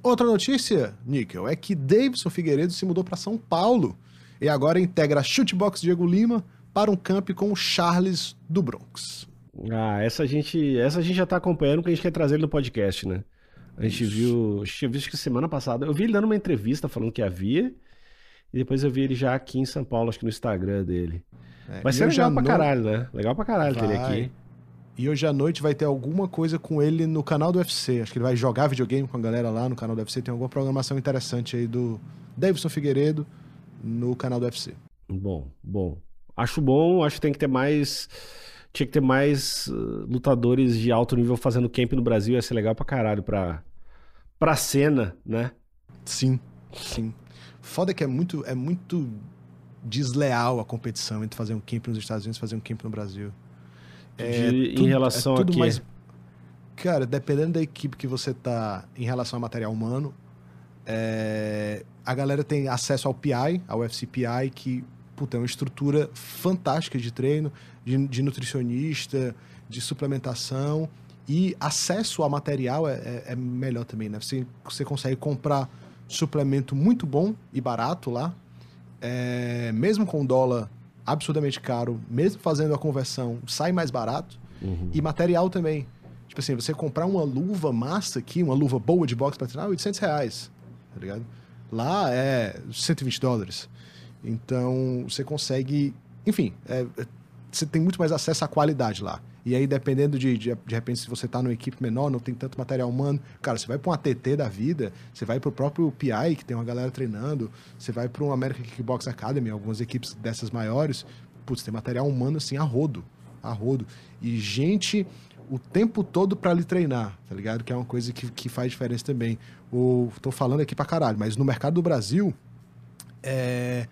Outra notícia, Níquel, é que Davidson Figueiredo se mudou pra São Paulo e agora integra a Chutebox Diego Lima para um camp com o Charles do Bronx. Ah, essa a gente, essa a gente já tá acompanhando porque a gente quer trazer ele no podcast, né? A gente viu, a gente tinha visto que semana passada, eu vi ele dando uma entrevista falando que havia, e depois eu vi ele já aqui em São Paulo, acho que no Instagram dele. É, Vai ser legal pra no- caralho, né? Legal pra caralho ter ele aqui. E hoje à noite vai ter alguma coisa com ele no canal do UFC. Acho que ele vai jogar videogame com a galera lá no canal do UFC. Tem alguma programação interessante aí do Davidson Figueiredo no canal do UFC. Bom, bom. Acho bom, acho que tem que ter mais. Tinha que ter mais uh, lutadores de alto nível fazendo camp no Brasil, ia ser legal pra caralho pra, pra cena, né? Sim, sim. Foda que é muito, é muito desleal a competição entre fazer um camp nos Estados Unidos e fazer um camp no Brasil. De- em relação a quê? Cara, dependendo da equipe que você tá em relação ao material humano, é, a galera tem acesso ao PI, ao UFC PI, que puta, é uma estrutura fantástica de treino, de, de nutricionista, de suplementação e acesso a material é, é- é melhor também, né? Você, você consegue comprar suplemento muito bom e barato lá, é, mesmo com dólar absurdamente caro, mesmo fazendo a conversão, sai mais barato. Uhum. E material também. Tipo assim, você comprar uma luva massa aqui, uma luva boa de boxe pra treinar, 800 reais, tá ligado? Lá é 120 dólares. Então, você consegue... Enfim, é- é- você tem muito mais acesso à qualidade lá. E aí, dependendo de, de, de repente, se você tá numa equipe menor, não tem tanto material humano, cara, você vai pra um ATT da vida, você vai pro próprio PI, que tem uma galera treinando, você vai pra um American Kickbox Academy, algumas equipes dessas maiores, putz, tem material humano assim a rodo, a rodo. E gente o tempo todo pra lhe treinar, tá ligado? Que é uma coisa que, que faz diferença também. O, tô falando aqui pra caralho, mas no mercado do Brasil, é,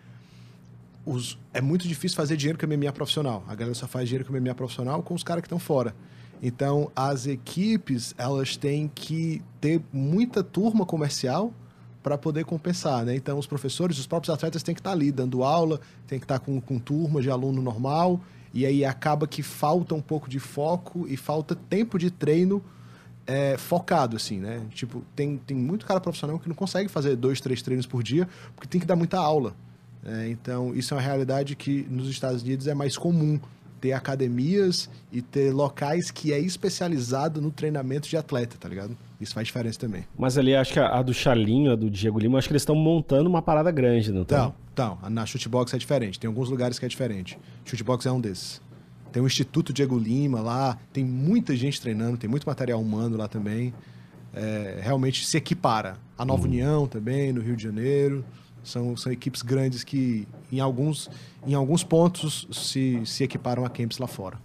os- é muito difícil fazer dinheiro com MMA profissional. A galera só faz dinheiro com MMA profissional com os caras que estão fora. Então, as equipes, elas têm que ter muita turma comercial para poder compensar, né? Então, os professores, os próprios atletas têm que estar ali dando aula, tem que estar com, com turma de aluno normal, e aí acaba que falta um pouco de foco e falta tempo de treino é, focado, assim, né? Tipo, tem, tem muito cara profissional que não consegue fazer dois, três treinos por dia, porque tem que dar muita aula. né? então, isso é uma realidade que nos Estados Unidos é mais comum. Ter academias e ter locais que é especializado no treinamento de atleta, tá ligado? Isso faz diferença também. Mas ali, acho que a, a do Charlinho, a do Diego Lima, acho que eles estão montando uma parada grande, não Então, estão? então, na chutebox é diferente. Tem alguns lugares que é diferente. Chutebox é um desses. Tem o Instituto Diego Lima lá, tem muita gente treinando, tem muito material humano lá também. É, realmente se equipara. A Nova União também, no Rio de Janeiro. São, são equipes grandes que, em alguns, em alguns pontos, se, se equiparam a camps lá fora.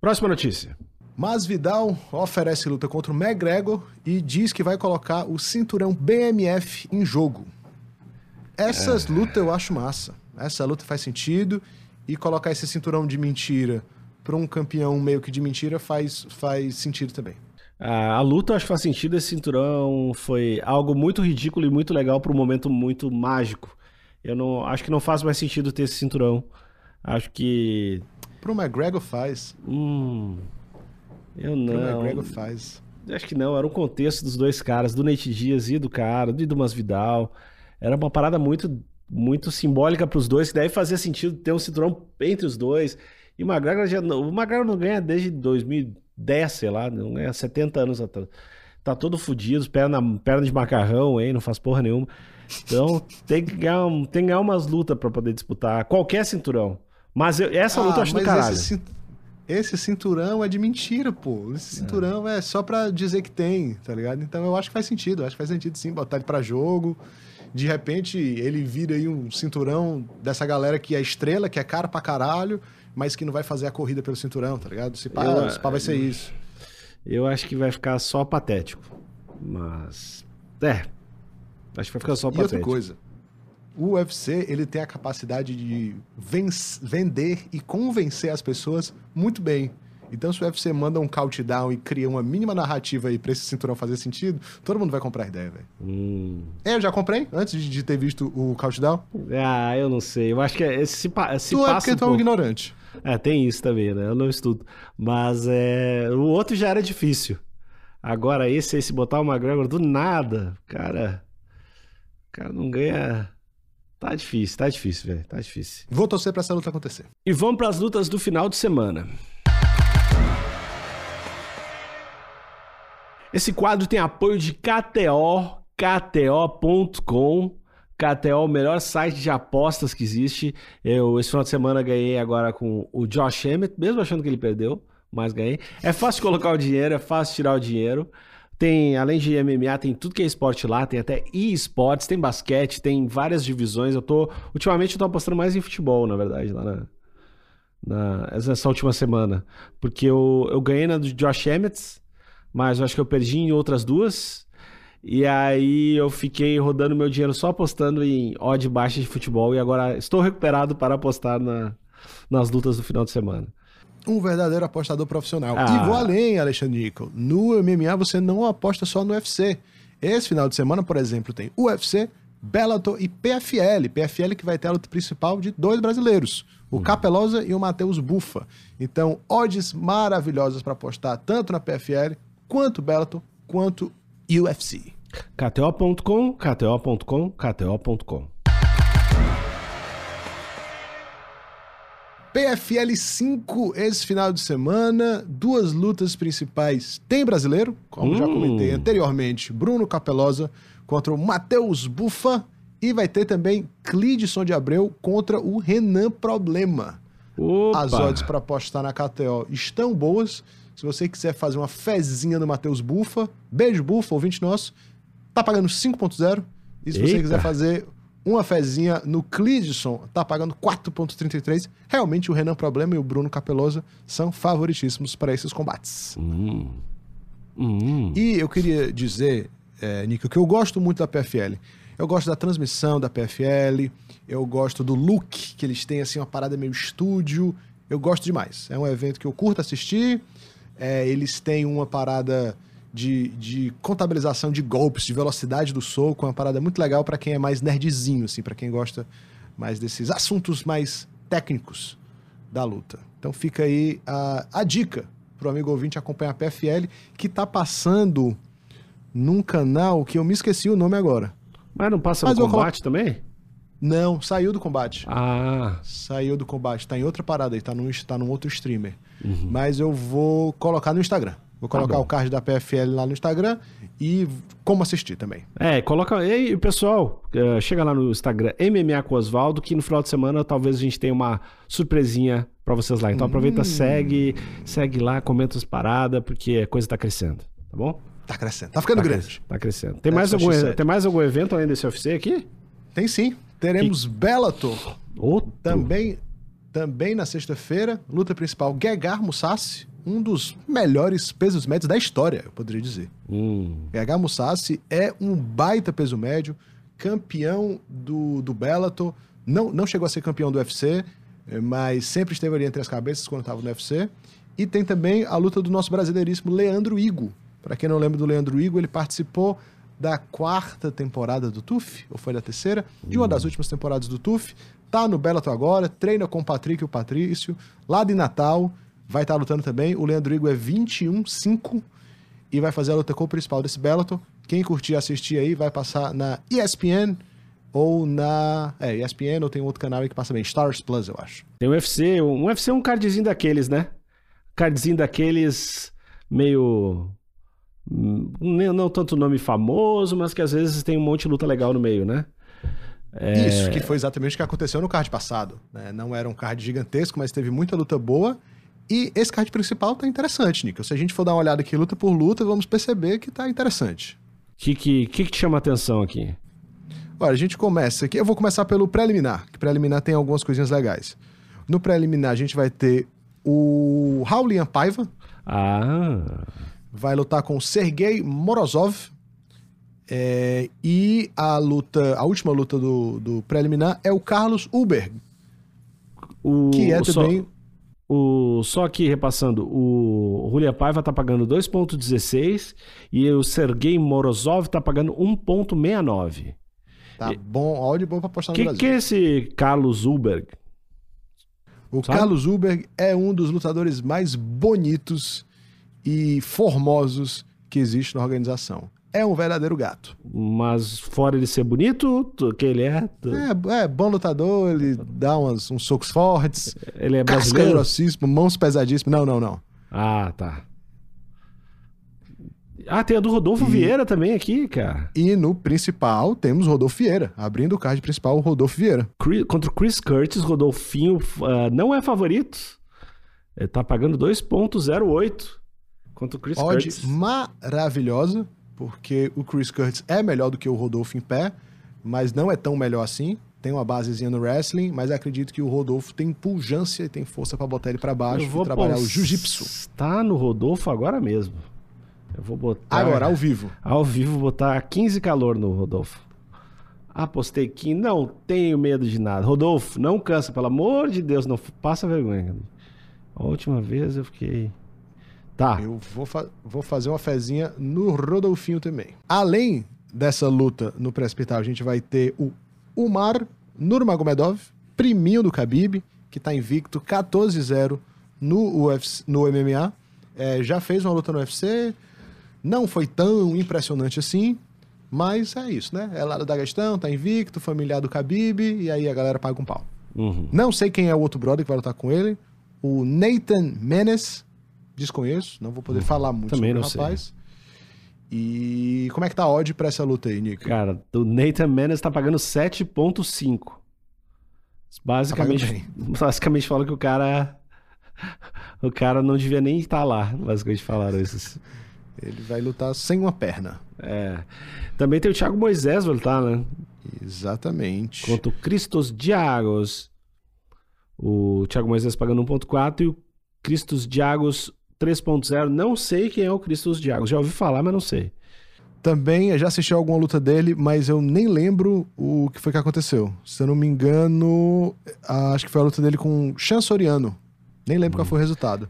Próxima notícia. Mas Vidal oferece luta contra o McGregor e diz que vai colocar o cinturão BMF em jogo. Essas lutas eu acho massa. Essa luta faz sentido e colocar esse cinturão de mentira para um campeão meio que de mentira faz, faz sentido também. A, a luta, acho que faz sentido. Esse cinturão foi algo muito ridículo e muito legal para um momento muito mágico. Eu não acho que não faz mais sentido ter esse cinturão. Acho que. Pro McGregor faz. Hum. Eu Pro não. McGregor faz. Acho que não, era um contexto dos dois caras, do Nate Diaz e do cara, do do Masvidal. Era uma parada muito muito simbólica para os dois, que daí fazia sentido ter um cinturão entre os dois. E o McGregor já não, o McGregor não ganha desde 2010, sei lá, não ganha 70 anos atrás. Tá todo fudido, perna, perna de macarrão, hein, não faz porra nenhuma. Então tem que ganhar, um- tem que ganhar umas lutas para poder disputar qualquer cinturão. Mas eu- essa luta eu acho do Ah, caralho. Esse, esse cinturão é de mentira, pô. Esse cinturão é. só pra dizer que tem, tá ligado? Então eu acho que faz sentido. Acho que faz sentido sim botar ele pra jogo. De repente ele vira aí um cinturão dessa galera que é estrela, que é cara pra caralho, mas que não vai fazer a corrida pelo cinturão, tá ligado? Se pá, Eu- se pá vai ser isso. Eu acho que vai ficar só patético. Mas. É. Acho que vai ficar só E outra patético. coisa. O UFC ele tem a capacidade de vender e convencer as pessoas muito bem. Então, se o UFC manda um countdown e cria uma mínima narrativa aí pra esse cinturão fazer sentido, todo mundo vai comprar a ideia, velho. Hum. É, eu já comprei antes de, de ter visto o countdown. Ah, eu não sei. Eu acho que é- esse se, pa- se tu é passa porque um tu é um ignorante. É, tem isso também, né? Eu não estudo. Mas é, o outro já era difícil. Agora esse aí, se botar o McGregor do nada, cara. O cara não ganha. Tá difícil, tá difícil, velho. Tá difícil. Vou torcer pra essa luta acontecer. E vamos pras lutas do final de semana. Esse quadro tem apoio de KTO, KTO.com. KTO, o melhor site de apostas que existe. Eu, esse final de semana, ganhei agora com o Josh Emmett, mesmo achando que ele perdeu, mas ganhei. É fácil colocar o dinheiro, é fácil tirar o dinheiro. Tem, além de MMA, tem tudo que é esporte lá, tem até e-sports, tem basquete, tem várias divisões. Eu tô, ultimamente eu tô apostando mais em futebol, na verdade, lá na, na essa última semana, porque eu, eu ganhei na do Josh Emmett, mas eu acho que eu perdi em outras duas. E aí eu fiquei rodando meu dinheiro só apostando em odd baixa de futebol e agora estou recuperado para apostar na, nas lutas do final de semana. Um verdadeiro apostador profissional. Ah. E vou além, Alexandre Nico. No MMA você não aposta só no UFC. Esse final de semana, por exemplo, tem UFC, Bellator e PFL. PFL que vai ter a luta principal de dois brasileiros, o Capelosa e o Matheus Bufa. Então, odds maravilhosas para apostar tanto na PFL, quanto Bellator, quanto UFC. KTO.com, KTO.com, KTO.com. PFL 5 esse final de semana, duas lutas principais. Tem brasileiro, como já Hum. comentei anteriormente, Bruno Capelosa contra o Matheus Bufa. E vai ter também Clidson de Abreu contra o Renan Problema. Opa! As odds para apostar na KTO estão boas. Se você quiser fazer uma fezinha no Matheus Bufa, beijo Bufa, ouvinte nosso, tá pagando 5.0. E se você Eita. quiser fazer uma fezinha no Clidson, tá pagando 4.33. Realmente o Renan Problema e o Bruno Capelosa são favoritíssimos para esses combates. Hum. Hum. E eu queria dizer, é, Nico, que eu gosto muito da PFL. Eu gosto da transmissão da PFL, eu gosto do look que eles têm, assim, uma parada meio estúdio. Eu gosto demais. É um evento que eu curto assistir. É, eles têm uma parada de, de contabilização de golpes, de velocidade do soco, uma parada muito legal para quem é mais nerdzinho, assim, para quem gosta mais desses assuntos mais técnicos da luta. Então fica aí a, a dica pro amigo ouvinte acompanhar a PFL, que tá passando num canal que eu me esqueci o nome agora. Mas não passa Mas no combate também? Não, saiu do combate. Ah, Saiu do combate, tá em outra parada aí, tá num, tá num outro streamer. Uhum. Mas eu vou colocar no Instagram. Vou colocar Tá o card da PFL lá no Instagram e como assistir também. É, coloca. Ei, pessoal, eh, chega lá no Instagram MMA com Osvaldo, que no final de semana talvez a gente tenha uma surpresinha pra vocês lá. Então aproveita, Hum. segue, segue lá, comenta as paradas, porque a coisa tá crescendo, tá bom? Tá crescendo, tá ficando tá grande. crescendo, Tá crescendo. Tem É, mais, algum, X7. tem mais algum evento além desse UFC aqui? Tem sim. Teremos Bellator Outro. Também, também na sexta-feira, luta principal, Gegard Mousasi, um dos melhores pesos médios da história, eu poderia dizer. Hum. Gegard Mousasi é um baita peso médio, campeão do, do Bellator, não, não chegou a ser campeão do UFC, mas sempre esteve ali entre as cabeças quando estava no UFC. E tem também a luta do nosso brasileiríssimo Leandro Igo. Para quem não lembra do Leandro Igo, ele participou da quarta temporada do TUF, ou foi da terceira, de uma das últimas temporadas do TUF. Tá no Bellator agora, treina com o Patrick e o Patrício, lá de Natal, vai estar lutando também. O Leandro Igo é 21-5 e vai fazer a luta com o principal desse Bellator. Quem curtir assistir aí vai passar na ESPN ou na. É, ESPN ou tem outro canal aí que passa bem, Stars Plus, eu acho. Tem um UFC, um UFC é um cardzinho daqueles, né? Cardzinho daqueles meio. Não, não tanto nome famoso, mas que às vezes tem um monte de luta legal no meio, né? É. Isso, que foi exatamente o que aconteceu no card passado. né? Não era um card gigantesco, mas teve muita luta boa. E esse card principal tá interessante, Nico. Se a gente for dar uma olhada aqui luta por luta, vamos perceber que tá interessante. O que, que, que, que te chama a atenção aqui? Olha, a gente começa aqui. Eu vou começar pelo preliminar, que preliminar tem algumas coisinhas legais. No preliminar, a gente vai ter o Raulian Paiva, Ah. Vai lutar com o Sergei Morozov. É, e a luta, a última luta do, do preliminar é o Carlos Uber, O, que é só, também. o, só aqui repassando, o Julia Paiva tá pagando 2,16 e o Sergei Morozov tá pagando 1,69. Tá bom, áudio bom pra postar no Que Brasil. que é esse Carlos Uberg? O Sabe? Carlos Uber é um dos lutadores mais bonitos e formosos que existe na organização. É um verdadeiro gato. Mas fora ele ser bonito, que ele é, É, é bom lutador, ele dá umas, uns socos fortes, ele é casca mãos pesadíssimas. Não, não, não. Ah, tá. Ah, tem a do Rodolfo Vieira também aqui, cara. E no principal temos Rodolfo Vieira. Abrindo o card principal, o Rodolfo Vieira. Chris- contra o Chris Curtis, Rodolfinho ah, não é favorito. Ele tá pagando 2.08 contra o Chris Odd Curtis. maravilhosa, porque o Chris Curtis é melhor do que o Rodolfo em pé, mas não é tão melhor assim. Tem uma basezinha no wrestling, mas acredito que o Rodolfo tem pujança e tem força pra botar ele pra baixo e trabalhar o jiu-jitsu. Tá no Rodolfo agora mesmo. Eu vou botar Agora, ao vivo. ao vivo botar 15 calor no Rodolfo. Apostei que não tenho medo de nada. Rodolfo, não cansa, pelo amor de Deus, não passa vergonha. A última vez eu fiquei. Tá. Eu vou, fa- vou fazer uma fezinha no Rodolfinho também. Além dessa luta no pré-hospital, a gente vai ter o Umar Nurmagomedov, priminho do Khabib, que tá invicto 14-0 no, UFC, no MMA. É, já fez uma luta no UFC, não foi tão impressionante assim, mas é isso, né? É lá da Daguestão, tá invicto, familiar do Khabib, e aí a galera paga um pau. Uhum. Não sei quem é o outro brother que vai lutar com ele. O Nathan Menes. Desconheço, não vou poder falar muito também sobre o não sei. rapaz. E como é que tá a odd pra essa luta aí, Nick? Cara, o Nathan Menes tá pagando 7.5. Basicamente, Tá basicamente fala que o cara. O cara não devia nem estar lá. Basicamente falaram isso. Ele vai lutar sem uma perna. É. Também tem o Thiago Moisés, vai lutar, né? Exatamente. Contra o Cristos Diagos. O Thiago Moisés pagando 1.4 e o Cristos Diagos 3.0. Não sei quem é o Cristos Diagos. Já ouvi falar, mas não sei. Também, já assisti alguma luta dele, mas eu nem lembro o que foi que aconteceu. Se eu não me engano, acho que foi a luta dele com o Chan Soriano. Nem lembro qual foi o resultado.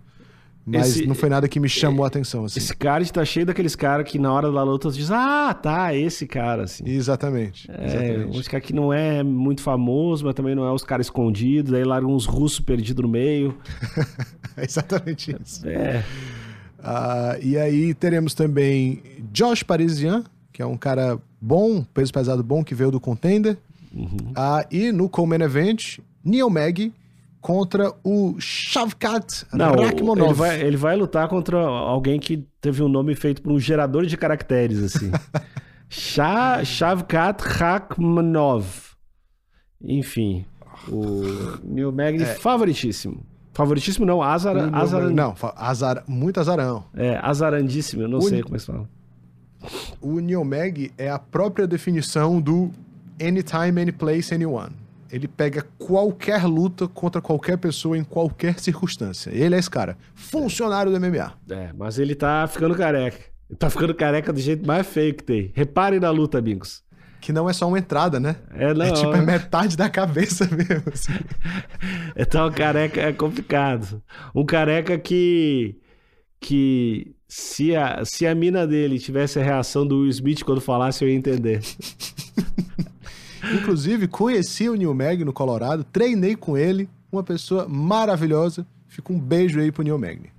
Mas Esse- não foi nada que me chamou a atenção, assim. Esse card tá cheio daqueles caras que na hora da luta diz: Ah, tá, esse cara, assim. Exatamente. É, exatamente. uns caras que não é muito famoso, mas também não é os caras escondidos. Aí largam uns russos perdidos no meio. É exatamente isso. É. Ah, e aí teremos também Josh Parisian, que é um cara bom, peso pesado bom, que veio do Contender. Uhum. Ah, e no Coleman Event, Neil Mag contra o Shavkat Não, ele vai, ele vai lutar contra alguém que teve um nome feito por um gerador de caracteres, assim. Sha- Shavkat Rakhmonov. Enfim, o Neil Magny favoritíssimo. Favoritíssimo não, Azar, Neil Azar, Não, azar, muito azarão. é, azarandíssimo, eu não O sei como é que fala. O Neil Mag é a própria definição do Anytime, Anyplace, Anyone. Ele pega qualquer luta contra qualquer pessoa em qualquer circunstância. Ele é esse cara. Funcionário do MMA. É, mas ele tá ficando careca. Ele tá ficando careca do jeito mais feio que tem. Reparem na luta, amigos. Que não é só uma entrada, né? É, não, é tipo, é metade da cabeça mesmo. assim. Então, careca é complicado. Um careca que. que se a, se a mina dele tivesse a reação do Will Smith quando falasse, eu ia entender. Inclusive, conheci o Neil Mag no Colorado, treinei com ele, uma pessoa maravilhosa. Fica um beijo aí pro Neil Magny.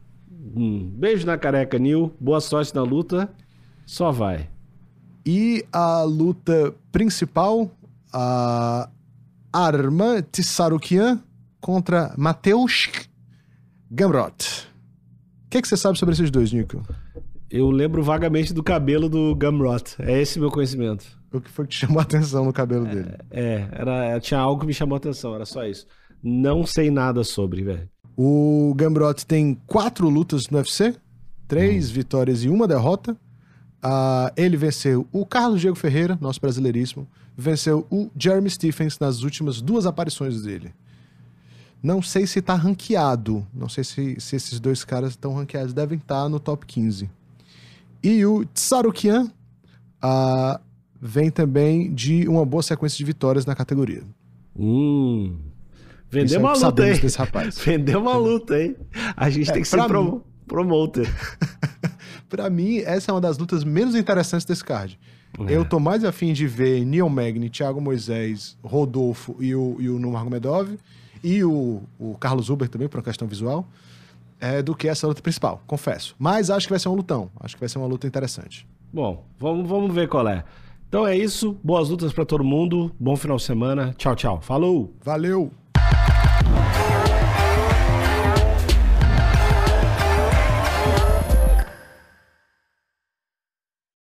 Hum, beijo na careca, Nil. Boa sorte na luta. Só vai. E a luta principal, a Arman Tissarukian contra Mateusz Gamrot. O que, que você sabe sobre esses dois, Nico? Eu lembro vagamente do cabelo do Gumrot. É esse meu conhecimento. O que foi que te chamou a atenção no cabelo dele? É, era, tinha algo que me chamou a atenção, era só isso. Não sei nada sobre, velho. O Gamrot tem quatro lutas no UFC, três vitórias e uma derrota. Ah, ele venceu o Carlos Diego Ferreira, nosso brasileiríssimo, venceu o Jeremy Stephens nas últimas duas aparições dele. Não sei se tá ranqueado, não sei se, se esses dois caras estão ranqueados, devem estar no top 15. E o Tsarukian, ah, vem também de uma boa sequência de vitórias na categoria. Hum. Vendeu uma luta, hein? desse rapaz. Vendeu uma luta, hein? A gente É, tem que ser pro, mim- promoter. Pra mim, essa é uma das lutas menos interessantes desse card. É. Eu tô mais afim de ver Neil Magny, Thiago Moisés, Rodolfo e o, e o Nurmagomedov e o, o Carlos Uber também, por uma questão visual, é, do que essa luta principal, confesso. Mas acho que vai ser um lutão. Acho que vai ser uma luta interessante. Bom, vamos, vamos ver qual é. Então é isso. Boas lutas pra todo mundo. Bom final de semana. Tchau, tchau. Falou! Valeu!